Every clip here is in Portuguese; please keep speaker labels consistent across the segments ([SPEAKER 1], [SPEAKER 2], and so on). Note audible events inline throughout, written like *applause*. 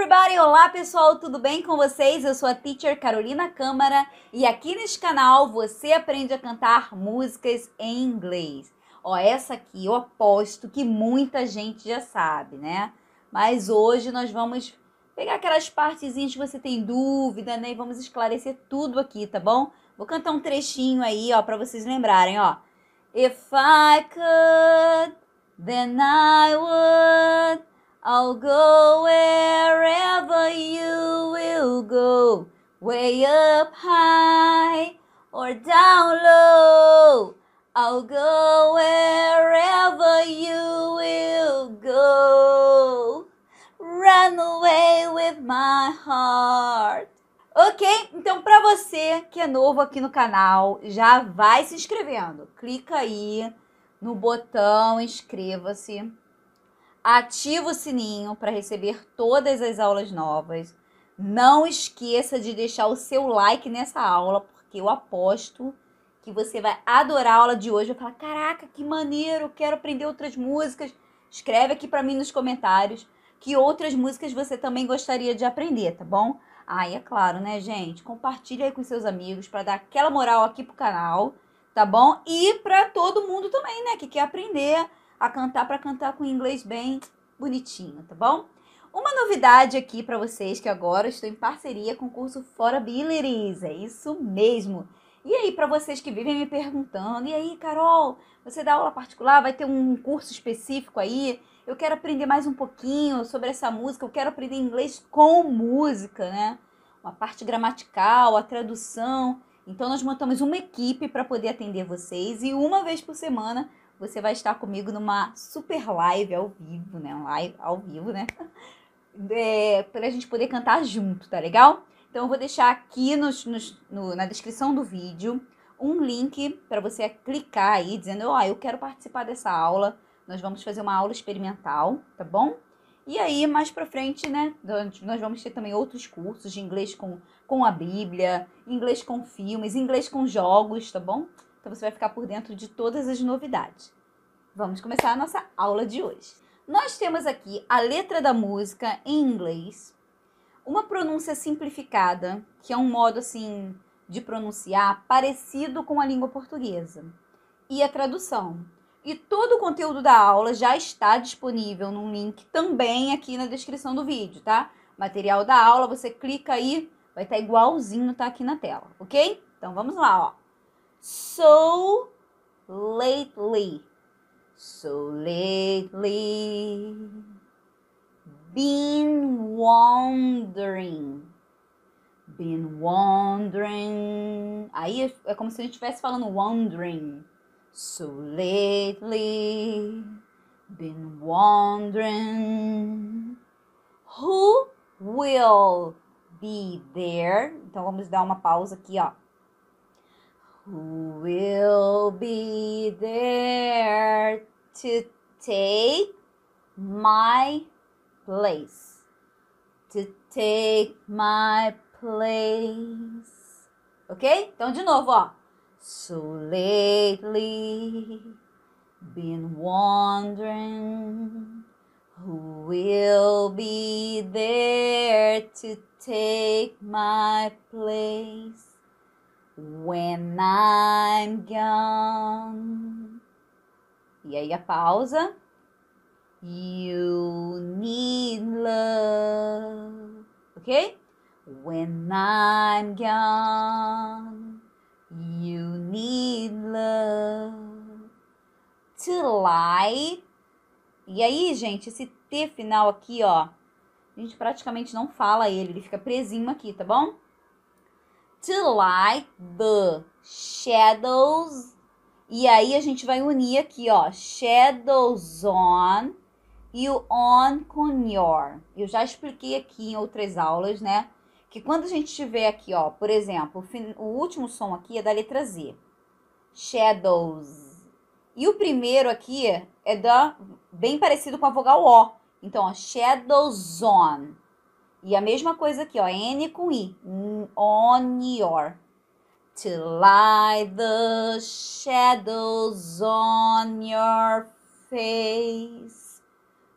[SPEAKER 1] everybody! Olá pessoal, tudo bem com vocês? Eu sou a teacher Carolina Câmara e aqui neste canal você aprende a cantar músicas em inglês. Ó, essa aqui eu aposto que muita gente já sabe, né? Mas hoje nós vamos pegar aquelas partezinhas que você tem dúvida, né? E vamos esclarecer tudo aqui, tá bom? Vou cantar um trechinho aí, ó, para vocês lembrarem, ó. If I could, then I would. I'll go wherever you will go, way up high or down low. I'll go wherever you will go. Run away with my heart. Ok? Então, para você que é novo aqui no canal, já vai se inscrevendo. Clica aí no botão inscreva-se ativa o sininho para receber todas as aulas novas. Não esqueça de deixar o seu like nessa aula, porque eu aposto que você vai adorar a aula de hoje. Vai falar: caraca, que maneiro, quero aprender outras músicas. Escreve aqui para mim nos comentários que outras músicas você também gostaria de aprender, tá bom? Ah, e é claro, né, gente? Compartilha aí com seus amigos para dar aquela moral aqui pro canal, tá bom? E para todo mundo também, né, que quer aprender a cantar para cantar com inglês bem bonitinho, tá bom? Uma novidade aqui para vocês que agora estou em parceria com o curso For Abilities, é isso mesmo. E aí, para vocês que vivem me perguntando, e aí, Carol, você dá aula particular? Vai ter um curso específico aí? Eu quero aprender mais um pouquinho sobre essa música, eu quero aprender inglês com música, né? Uma parte gramatical, a tradução. Então, nós montamos uma equipe para poder atender vocês e uma vez por semana você vai estar comigo numa super live ao vivo, né? Live ao vivo, né? *laughs* É, para a gente poder cantar junto, tá legal? Então eu vou deixar aqui nos, nos, no, na descrição do vídeo um link para você clicar aí dizendo, ó, oh, eu quero participar dessa aula. Nós vamos fazer uma aula experimental, tá bom? E aí, mais pra frente, né, nós vamos ter também outros cursos de inglês com, com a Bíblia, inglês com filmes, inglês com jogos, tá bom? Então você vai ficar por dentro de todas as novidades. Vamos começar a nossa aula de hoje. Nós temos aqui a letra da música em inglês, uma pronúncia simplificada, que é um modo assim de pronunciar parecido com a língua portuguesa, e a tradução. E todo o conteúdo da aula já está disponível num link também aqui na descrição do vídeo, tá? Material da aula, você clica aí, vai estar igualzinho tá aqui na tela, ok? Então vamos lá, ó so lately, so lately, been wandering, been wandering. Aí é como se a gente estivesse falando wandering. So lately, been wandering. Who will be there? Então vamos dar uma pausa aqui, ó. Who will be there to take my place? To take my place. Ok? Então, de novo, ó. So lately, been wondering who will be there to take my place. When I'm gone. E aí a pausa. You need love. Ok? When I'm gone. You need love. To light. E aí, gente, esse T final aqui, ó. A gente praticamente não fala ele, ele fica presinho aqui, tá bom? To light the shadows. E aí a gente vai unir aqui, ó, shadows on e o on com your. Eu já expliquei aqui em outras aulas, né? Que quando a gente tiver aqui, ó, por exemplo, o último som aqui é da letra Z. Shadows. E o primeiro aqui é da bem parecido com a vogal O. Então, ó, shadows on. E a mesma coisa aqui, ó, N com I. On your. To lie the shadows on your face.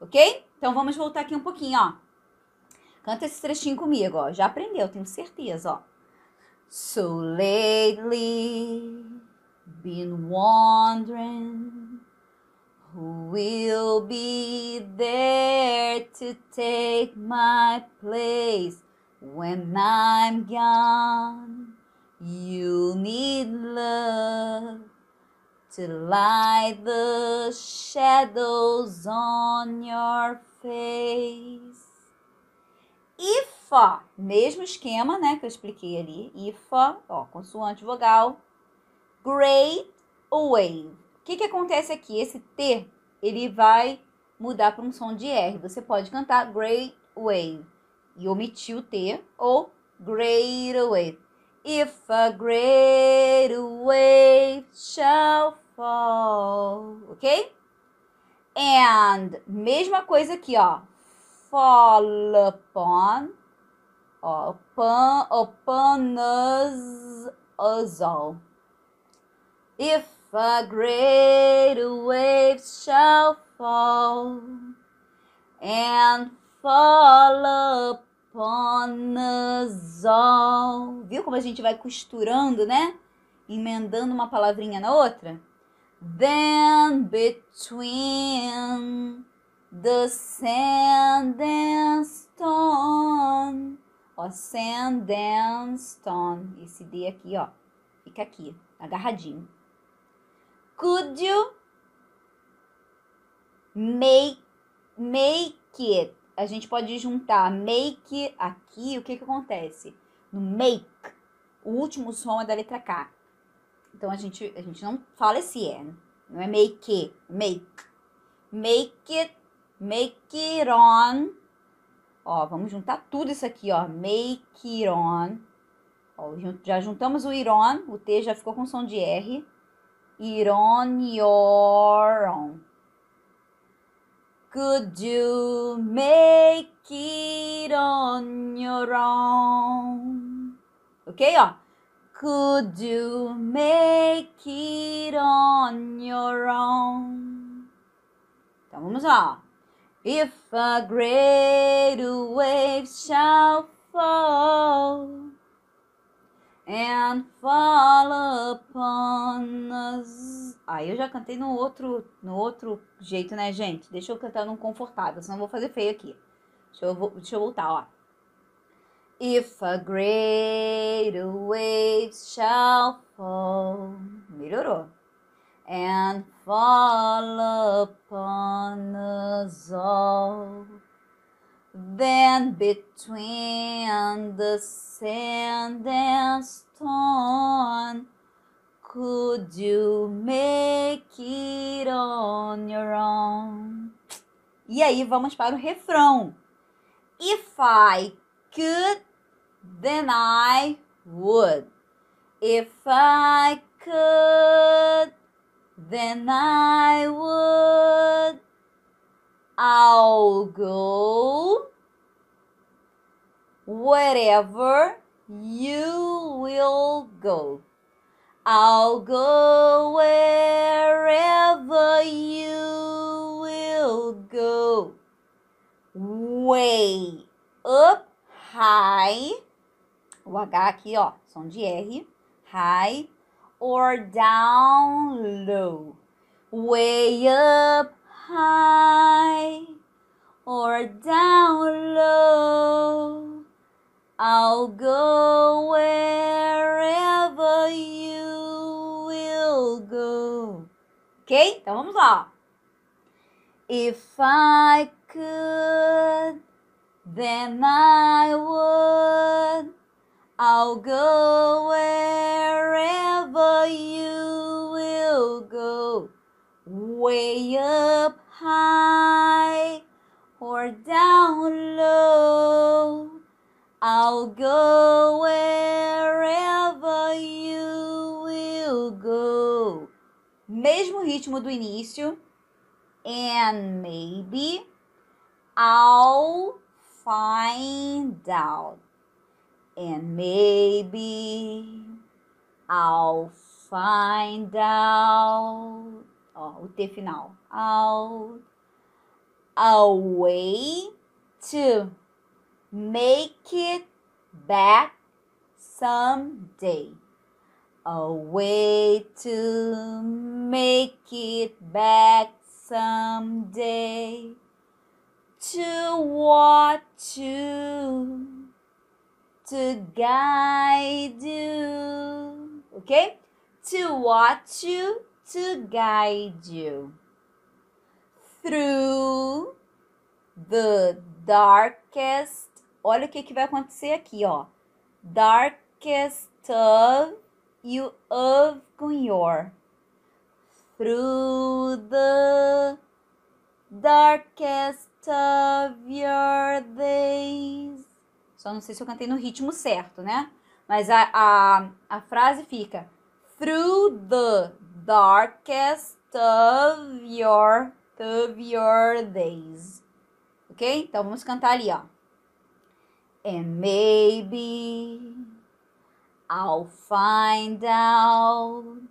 [SPEAKER 1] Ok? Então vamos voltar aqui um pouquinho, ó. Canta esse trechinho comigo, ó. Já aprendeu, tenho certeza, ó. So lately, been wondering who will be there to take my place when I'm gone. You need love to light the shadows on your face. IFA, mesmo esquema, né, que eu expliquei ali. IFA, ó, consoante vogal. Great wave. Que que acontece aqui? Esse T, ele vai mudar para um som de R. Você pode cantar great wave e omitir o T ou great wave. If a great wave shall fall, ok? And, mesma coisa aqui, ó. Fall upon, ó, upon, upon us, us all. If a great wave shall fall and fall upon upon us all. Viu como a gente vai costurando, né? Emendando uma palavrinha na outra? Then between the sand and stone. Ó, sand and stone. Esse D aqui, ó. Fica aqui, agarradinho. Could you make, make it a gente pode juntar make aqui, o que que acontece? No make, o último som é da letra K. Então, a gente, a gente não fala esse N, não é make, make. Make it, make it on. Ó, vamos juntar tudo isso aqui, ó. Make it on. Ó, já juntamos o it on, o T já ficou com som de R. It on your own. Could you make it on your own? Ok, ó. Could you make it on your own? Então vamos lá. If a great wave shall fall and fall upon us. Aí eu já cantei no outro, no outro jeito, né, gente? Deixa eu cantar num confortável, senão vou fazer feio aqui. Deixa eu, deixa eu voltar, ó. If a great wave shall fall. Melhorou. And fall upon us all. Then between the sand and stone, could you make it on your own? E aí vamos para o refrão. If I could, then I would. If I could, then I would. I'll go wherever you will go. I'll go wherever you will go. Way up high. O H aqui, ó, som de R. High or down low. Way up high or down low. I'll go wherever you will go. Ok? Então vamos lá. If I could, then I would. I'll go wherever you will go. Way up high or down low. I'll go wherever you will go. Mesmo ritmo do início. And maybe I'll find out. And maybe I'll find out. Ó, o T final. Out. A way to make it back someday. A way to make it back someday. To watch you, to guide you. Okay? To watch you, to guide you. Through the darkest. Olha o que, que vai acontecer aqui, ó. Darkest of you of com your. Through the darkest of your days. Só não sei se eu cantei no ritmo certo, né? Mas a, a, a frase fica Through the darkest of your, of your days. Ok? Então vamos cantar ali, ó. And maybe I'll find out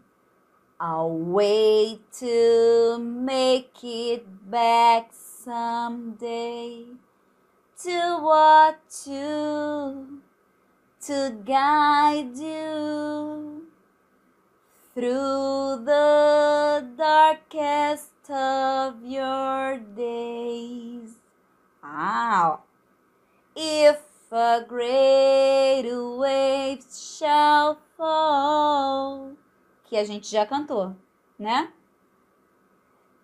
[SPEAKER 1] a way to make it back someday. To watch you, to guide you through the darkest of your days. Wow. If a great wave shall fall. Que a gente já cantou, né?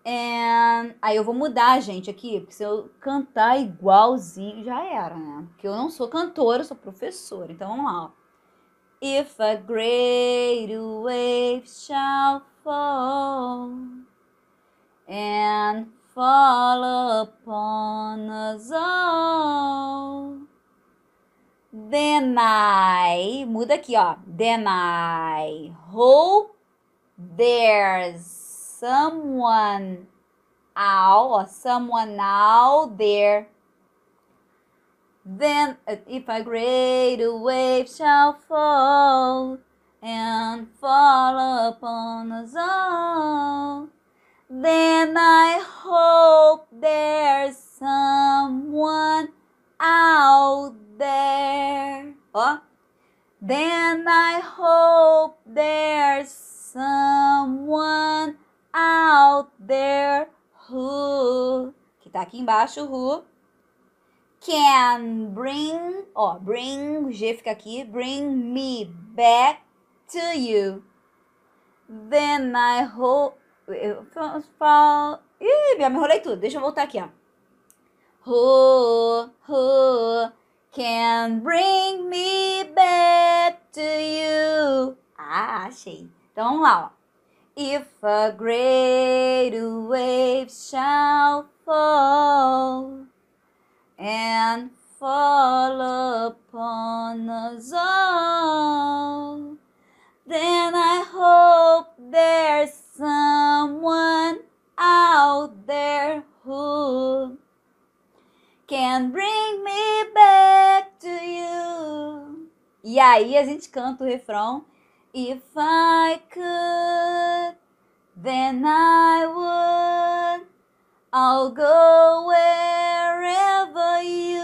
[SPEAKER 1] And... Aí eu vou mudar, gente, aqui, porque se eu cantar igualzinho, já era, né? Porque eu não sou cantora, eu sou professora. Então vamos lá, ó. If a great wave shall fall and fall upon us all, then I, muda aqui, ó. Then I hope there's someone out or someone out there then, uh, if a great wave shall fall and fall upon us all, then I hope there's someone out there. Oh, then I hope there's someone out there who. Que tá aqui embaixo, who ó, bring, G fica aqui, bring me back to you. Then I hope, ih, já me enrolei tudo, deixa eu voltar aqui, ó. Who, who can bring me back to you? Ah, achei. Então, vamos lá, ó. If a great wave shall fall and fall upon us all. Then I hope there's someone out there who can bring me back to you. E aí a gente canta o refrão. If I could, then I would. I'll go wherever you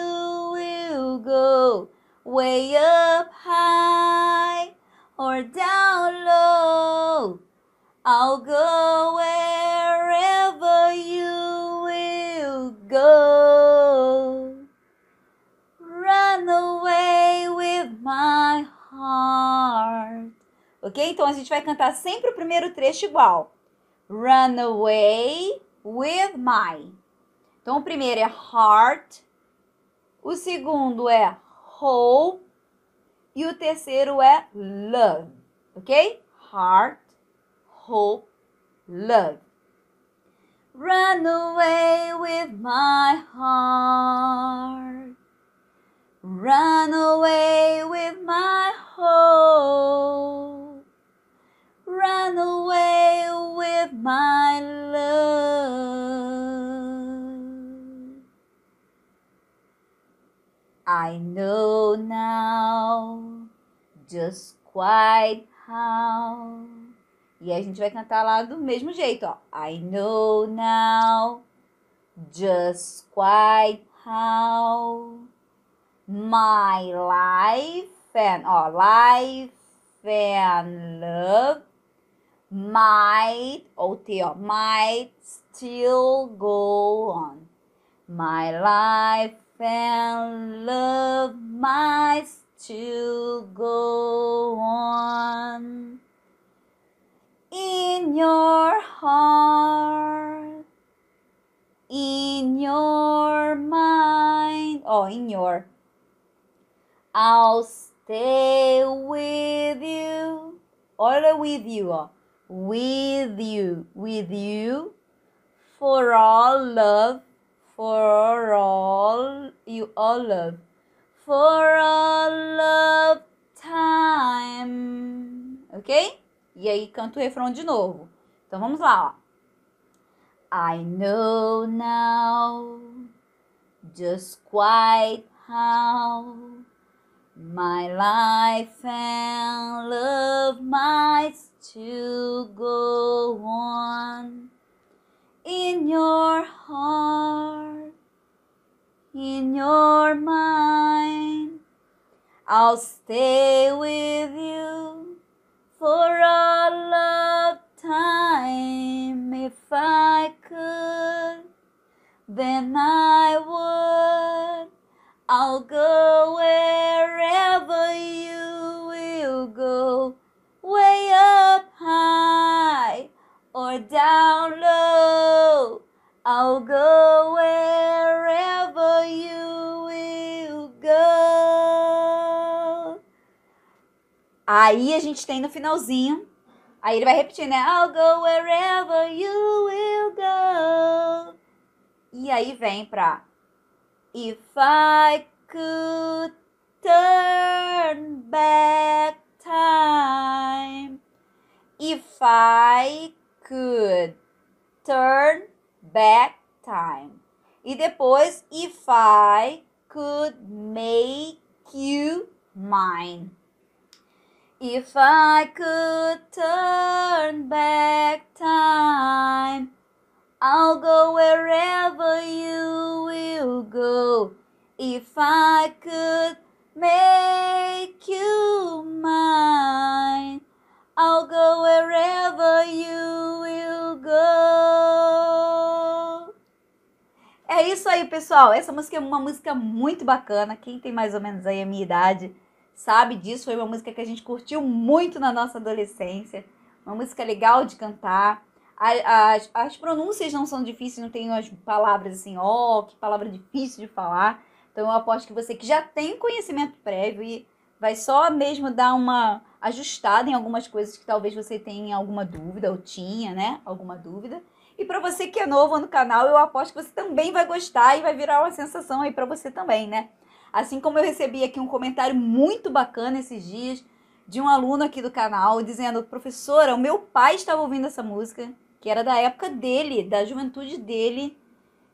[SPEAKER 1] way up high or down low. I'll go wherever you will go. Run away with my heart. Ok? Então a gente vai cantar sempre o primeiro trecho igual. Run away with my. Então, o primeiro é heart, o segundo é hope e o terceiro é love, ok? Heart, hope, love. Run away with my heart. Run away with my hope. Run away with my love. I know now just quite how. E a gente vai cantar lá do mesmo jeito, ó. I know now just quite how My life and, ó, life and love might, ou T, ó, might still go on. My life and love might still go on. In your heart, in your mind, oh, in your, I'll stay with you, olha with you, ó, with you, with you, for all love, for all you all love, for all love time, ok? E aí canta o refrão de novo. Então vamos lá, ó. I know now just quite how my life and love might still go on in your heart, in your mind. I'll stay with you for all of time if I could, then I would. I'll go I'll go wherever you will go. Aí a gente tem no finalzinho. Aí ele vai repetir, né? I'll go wherever you will go. E aí vem pra If I could turn back time. If I could turn back. E depois, if I could make you mine. If I could turn back time, I'll go wherever you will go. If I could make you mine, I'll go wherever É isso aí, pessoal. Essa música é uma música muito bacana. Quem tem mais ou menos aí a minha idade sabe disso. Foi uma música que a gente curtiu muito na nossa adolescência. Uma música legal de cantar. As, as pronúncias não são difíceis, não tem as palavras assim, ó, oh, que palavra difícil de falar. Então eu aposto que você que já tem conhecimento prévio e vai só mesmo dar uma ajustada em algumas coisas que talvez você tenha alguma dúvida ou tinha, né? Alguma dúvida. E para você que é novo no canal, eu aposto que você também vai gostar e vai virar uma sensação aí para você também, né? Assim como eu recebi aqui um comentário muito bacana esses dias de um aluno aqui do canal dizendo: "Professora, o meu pai estava ouvindo essa música, que era da época dele, da juventude dele,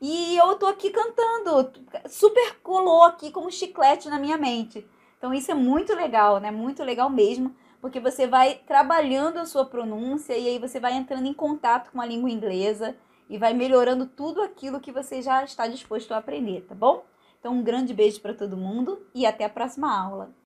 [SPEAKER 1] e eu tô aqui cantando, super colou aqui como chiclete na minha mente. Então isso é muito legal, né? Muito legal mesmo, porque você vai trabalhando a sua pronúncia e aí você vai entrando em contato com a língua inglesa e vai melhorando tudo aquilo que você já está disposto a aprender, tá bom? Então um grande beijo para todo mundo e até a próxima aula.